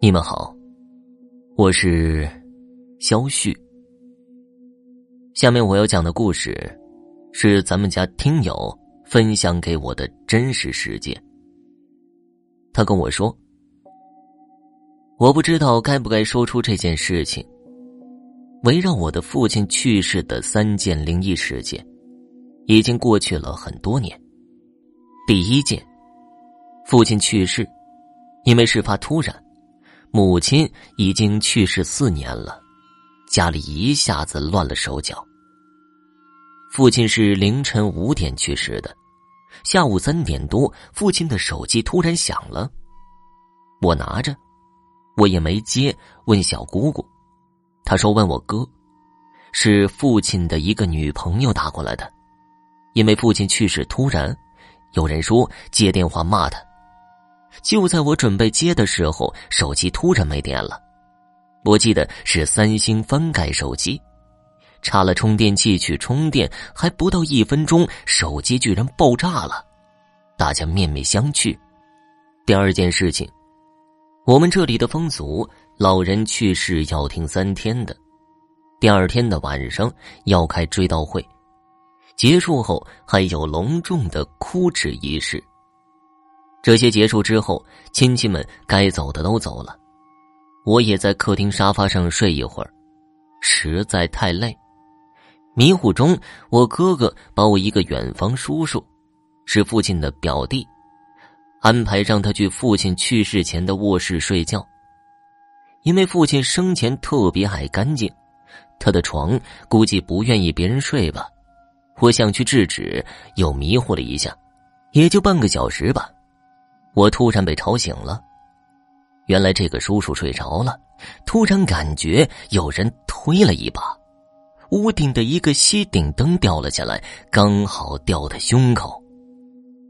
你们好，我是肖旭。下面我要讲的故事是咱们家听友分享给我的真实事件。他跟我说：“我不知道该不该说出这件事情。围绕我的父亲去世的三件灵异事件，已经过去了很多年。第一件，父亲去世，因为事发突然。”母亲已经去世四年了，家里一下子乱了手脚。父亲是凌晨五点去世的，下午三点多，父亲的手机突然响了，我拿着，我也没接，问小姑姑，她说问我哥，是父亲的一个女朋友打过来的，因为父亲去世突然，有人说接电话骂他。就在我准备接的时候，手机突然没电了。我记得是三星翻盖手机，插了充电器去充电，还不到一分钟，手机居然爆炸了。大家面面相觑。第二件事情，我们这里的风俗，老人去世要停三天的，第二天的晚上要开追悼会，结束后还有隆重的哭纸仪式。这些结束之后，亲戚们该走的都走了，我也在客厅沙发上睡一会儿，实在太累。迷糊中，我哥哥把我一个远房叔叔，是父亲的表弟，安排让他去父亲去世前的卧室睡觉，因为父亲生前特别爱干净，他的床估计不愿意别人睡吧。我想去制止，又迷糊了一下，也就半个小时吧。我突然被吵醒了，原来这个叔叔睡着了，突然感觉有人推了一把，屋顶的一个吸顶灯掉了下来，刚好掉他胸口。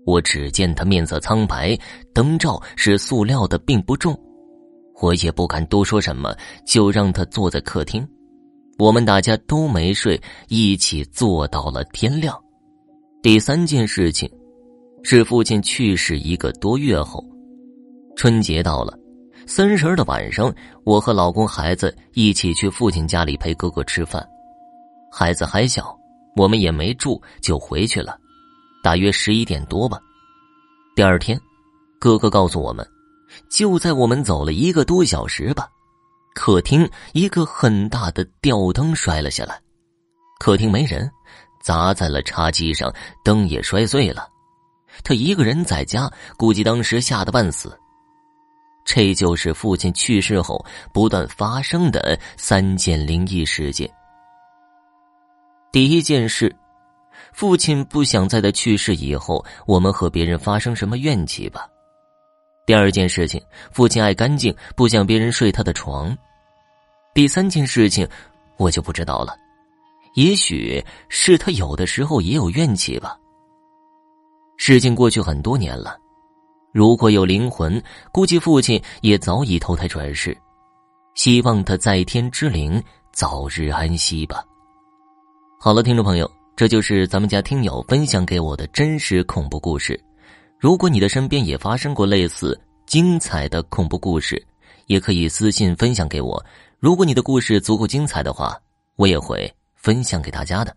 我只见他面色苍白，灯罩是塑料的，并不重。我也不敢多说什么，就让他坐在客厅。我们大家都没睡，一起坐到了天亮。第三件事情。是父亲去世一个多月后，春节到了，三十的晚上，我和老公、孩子一起去父亲家里陪哥哥吃饭。孩子还小，我们也没住，就回去了。大约十一点多吧。第二天，哥哥告诉我们，就在我们走了一个多小时吧，客厅一个很大的吊灯摔了下来，客厅没人，砸在了茶几上，灯也摔碎了。他一个人在家，估计当时吓得半死。这就是父亲去世后不断发生的三件灵异事件。第一件事，父亲不想在他去世以后我们和别人发生什么怨气吧。第二件事情，父亲爱干净，不想别人睡他的床。第三件事情，我就不知道了，也许是他有的时候也有怨气吧。事情过去很多年了，如果有灵魂，估计父亲也早已投胎转世。希望他在天之灵早日安息吧。好了，听众朋友，这就是咱们家听友分享给我的真实恐怖故事。如果你的身边也发生过类似精彩的恐怖故事，也可以私信分享给我。如果你的故事足够精彩的话，我也会分享给大家的。